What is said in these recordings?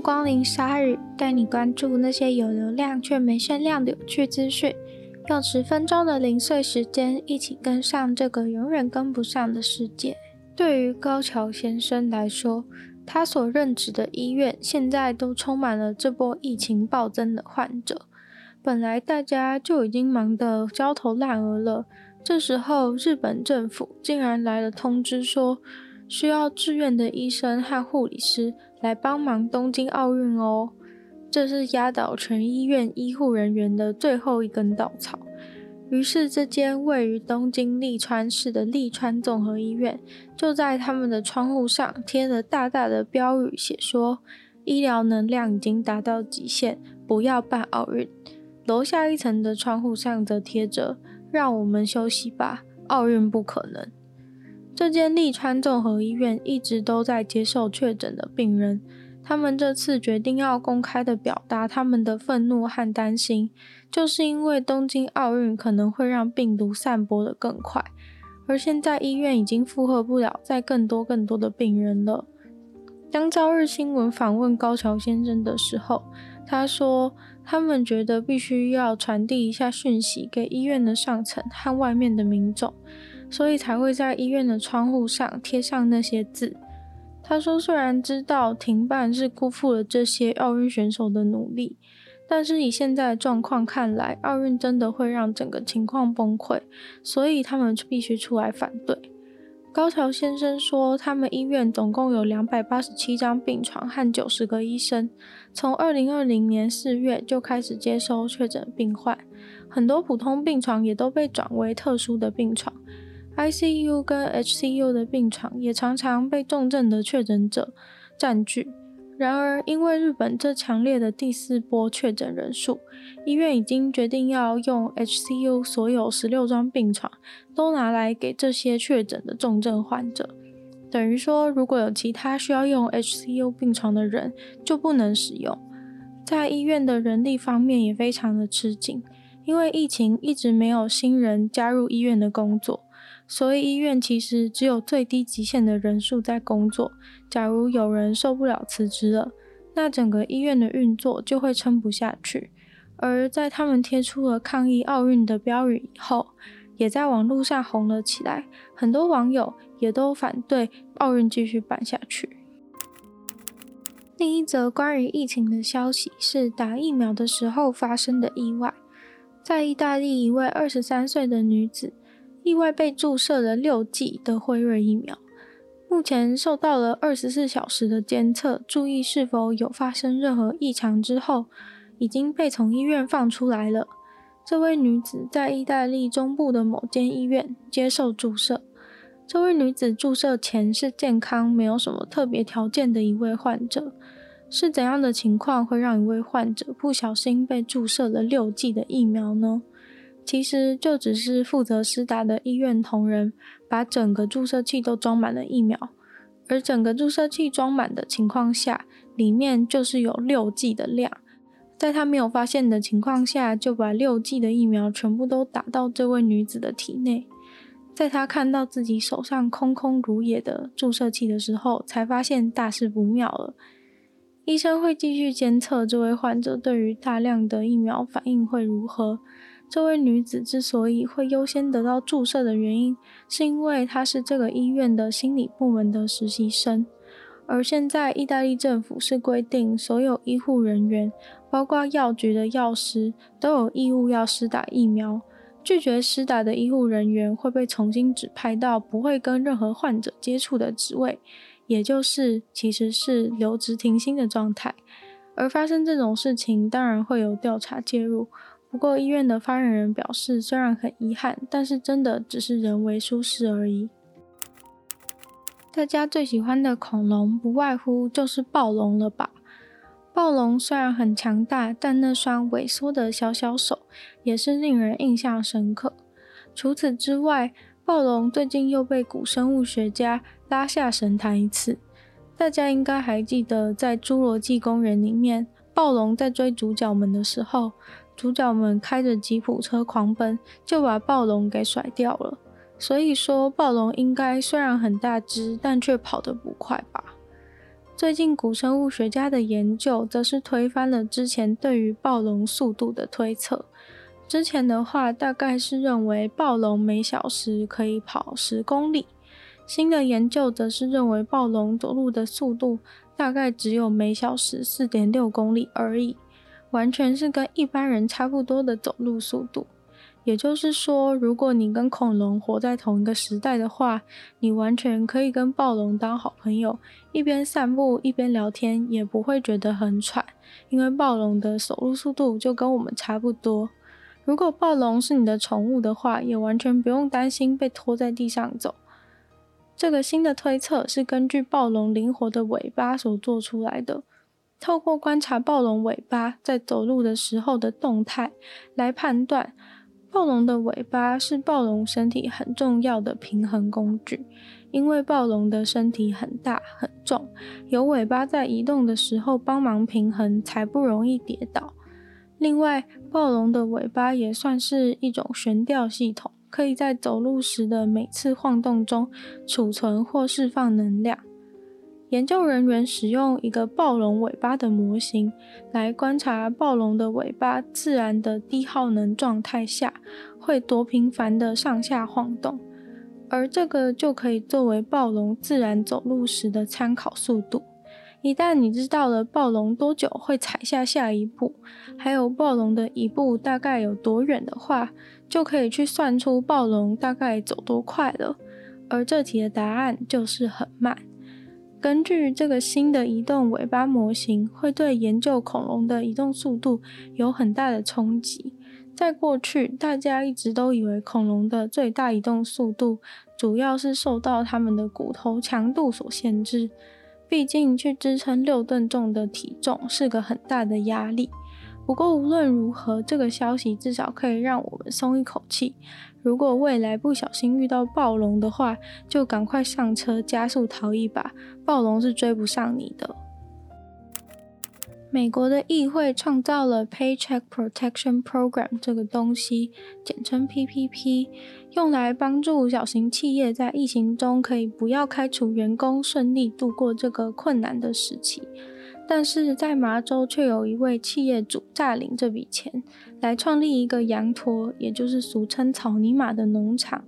光临鲨语，带你关注那些有流量却没声量的有趣资讯。用十分钟的零碎时间，一起跟上这个永远跟不上的世界。对于高桥先生来说，他所任职的医院现在都充满了这波疫情暴增的患者。本来大家就已经忙得焦头烂额了，这时候日本政府竟然来了通知说，需要志愿的医生和护理师来帮忙东京奥运哦。这是压倒全医院医护人员的最后一根稻草。于是，这间位于东京利川市的利川综合医院，就在他们的窗户上贴了大大的标语，写说：“医疗能量已经达到极限，不要办奥运。”楼下一层的窗户上则贴着：“让我们休息吧，奥运不可能。”这间立川综合医院一直都在接受确诊的病人。他们这次决定要公开的表达他们的愤怒和担心，就是因为东京奥运可能会让病毒散播得更快，而现在医院已经负荷不了再更多更多的病人了。当朝日新闻访问高桥先生的时候，他说他们觉得必须要传递一下讯息给医院的上层和外面的民众，所以才会在医院的窗户上贴上那些字。他说：“虽然知道停办是辜负了这些奥运选手的努力，但是以现在的状况看来，奥运真的会让整个情况崩溃，所以他们必须出来反对。”高桥先生说：“他们医院总共有两百八十七张病床和九十个医生，从二零二零年四月就开始接收确诊病患，很多普通病床也都被转为特殊的病床。” ICU 跟 HCU 的病床也常常被重症的确诊者占据。然而，因为日本这强烈的第四波确诊人数，医院已经决定要用 HCU 所有十六张病床都拿来给这些确诊的重症患者。等于说，如果有其他需要用 HCU 病床的人，就不能使用。在医院的人力方面也非常的吃紧，因为疫情一直没有新人加入医院的工作。所以医院其实只有最低极限的人数在工作。假如有人受不了辞职了，那整个医院的运作就会撑不下去。而在他们贴出了抗议奥运的标语以后，也在网络上红了起来。很多网友也都反对奥运继续办下去。另一则关于疫情的消息是打疫苗的时候发生的意外，在意大利一位二十三岁的女子。意外被注射了六剂的辉瑞疫苗，目前受到了二十四小时的监测，注意是否有发生任何异常之后，已经被从医院放出来了。这位女子在意大利中部的某间医院接受注射。这位女子注射前是健康，没有什么特别条件的一位患者。是怎样的情况会让一位患者不小心被注射了六剂的疫苗呢？其实就只是负责施打的医院同仁把整个注射器都装满了疫苗，而整个注射器装满的情况下，里面就是有六剂的量。在他没有发现的情况下，就把六剂的疫苗全部都打到这位女子的体内。在他看到自己手上空空如也的注射器的时候，才发现大事不妙了。医生会继续监测这位患者对于大量的疫苗反应会如何。这位女子之所以会优先得到注射的原因，是因为她是这个医院的心理部门的实习生。而现在，意大利政府是规定，所有医护人员，包括药局的药师，都有义务要施打疫苗。拒绝施打的医护人员会被重新指派到不会跟任何患者接触的职位，也就是其实是留职停薪的状态。而发生这种事情，当然会有调查介入。不过，医院的发言人表示，虽然很遗憾，但是真的只是人为疏失而已。大家最喜欢的恐龙，不外乎就是暴龙了吧？暴龙虽然很强大，但那双萎缩的小小手也是令人印象深刻。除此之外，暴龙最近又被古生物学家拉下神坛一次。大家应该还记得，在《侏罗纪公园》里面，暴龙在追主角们的时候。主角们开着吉普车狂奔，就把暴龙给甩掉了。所以说，暴龙应该虽然很大只，但却跑得不快吧？最近古生物学家的研究则是推翻了之前对于暴龙速度的推测。之前的话大概是认为暴龙每小时可以跑十公里，新的研究则是认为暴龙走路的速度大概只有每小时四点六公里而已，完全是跟一般人差不多的走路速度。也就是说，如果你跟恐龙活在同一个时代的话，你完全可以跟暴龙当好朋友，一边散步一边聊天，也不会觉得很喘，因为暴龙的走路速度就跟我们差不多。如果暴龙是你的宠物的话，也完全不用担心被拖在地上走。这个新的推测是根据暴龙灵活的尾巴所做出来的，透过观察暴龙尾巴在走路的时候的动态来判断。暴龙的尾巴是暴龙身体很重要的平衡工具，因为暴龙的身体很大很重，有尾巴在移动的时候帮忙平衡，才不容易跌倒。另外，暴龙的尾巴也算是一种悬吊系统，可以在走路时的每次晃动中储存或释放能量。研究人员使用一个暴龙尾巴的模型来观察暴龙的尾巴自然的低耗能状态下会多频繁的上下晃动，而这个就可以作为暴龙自然走路时的参考速度。一旦你知道了暴龙多久会踩下下一步，还有暴龙的一步大概有多远的话，就可以去算出暴龙大概走多快了。而这题的答案就是很慢。根据这个新的移动尾巴模型，会对研究恐龙的移动速度有很大的冲击。在过去，大家一直都以为恐龙的最大移动速度主要是受到它们的骨头强度所限制，毕竟去支撑六吨重的体重是个很大的压力。不过无论如何，这个消息至少可以让我们松一口气。如果未来不小心遇到暴龙的话，就赶快上车加速逃一把，暴龙是追不上你的。美国的议会创造了 Paycheck Protection Program 这个东西，简称 PPP，用来帮助小型企业在疫情中可以不要开除员工，顺利度过这个困难的时期。但是在麻州，却有一位企业主诈领这笔钱，来创立一个羊驼，也就是俗称草泥马的农场。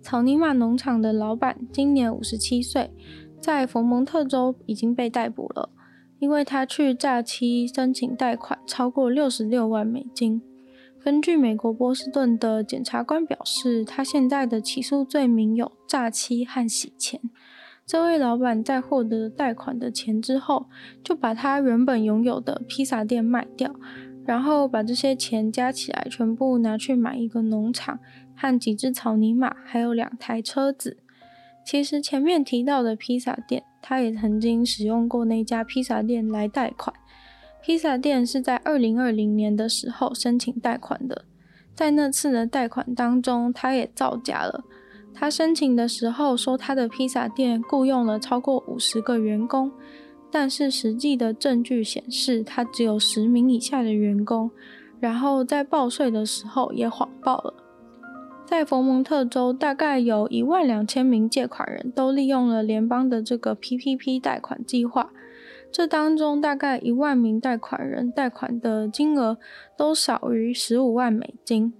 草泥马农场的老板今年五十七岁，在佛蒙特州已经被逮捕了，因为他去诈欺申请贷款超过六十六万美金。根据美国波士顿的检察官表示，他现在的起诉罪名有诈欺和洗钱。这位老板在获得贷款的钱之后，就把他原本拥有的披萨店卖掉，然后把这些钱加起来，全部拿去买一个农场和几只草泥马，还有两台车子。其实前面提到的披萨店，他也曾经使用过那家披萨店来贷款。披萨店是在二零二零年的时候申请贷款的，在那次的贷款当中，他也造假了。他申请的时候说，他的披萨店雇佣了超过五十个员工，但是实际的证据显示，他只有十名以下的员工。然后在报税的时候也谎报了。在佛蒙特州，大概有一万两千名借款人都利用了联邦的这个 PPP 贷款计划，这当中大概一万名贷款人贷款的金额都少于十五万美金。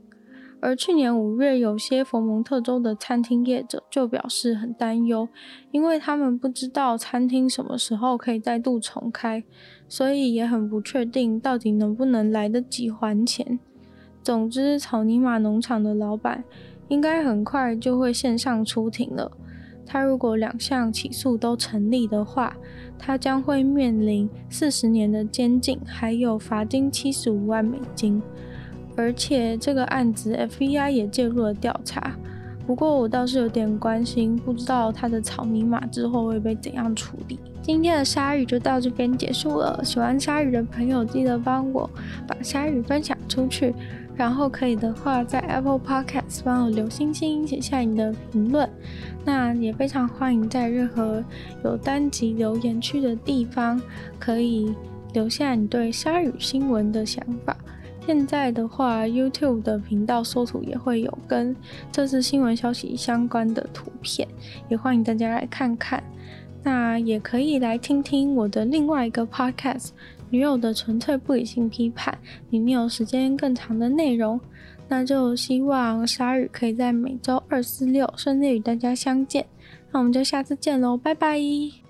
而去年五月，有些佛蒙特州的餐厅业者就表示很担忧，因为他们不知道餐厅什么时候可以再度重开，所以也很不确定到底能不能来得及还钱。总之，草泥马农场的老板应该很快就会线上出庭了。他如果两项起诉都成立的话，他将会面临四十年的监禁，还有罚金七十五万美金。而且这个案子 FBI 也介入了调查，不过我倒是有点关心，不知道他的草泥马之后会被怎样处理。今天的鲨鱼就到这边结束了，喜欢鲨鱼的朋友记得帮我把鲨鱼分享出去，然后可以的话在 Apple Podcast 帮我留星星，写下你的评论。那也非常欢迎在任何有单集留言区的地方，可以留下你对鲨鱼新闻的想法。现在的话，YouTube 的频道搜图也会有跟这次新闻消息相关的图片，也欢迎大家来看看。那也可以来听听我的另外一个 podcast《女友的纯粹不理性批判》，里面有时间更长的内容。那就希望鲨语可以在每周二、四、六顺利与大家相见。那我们就下次见喽，拜拜。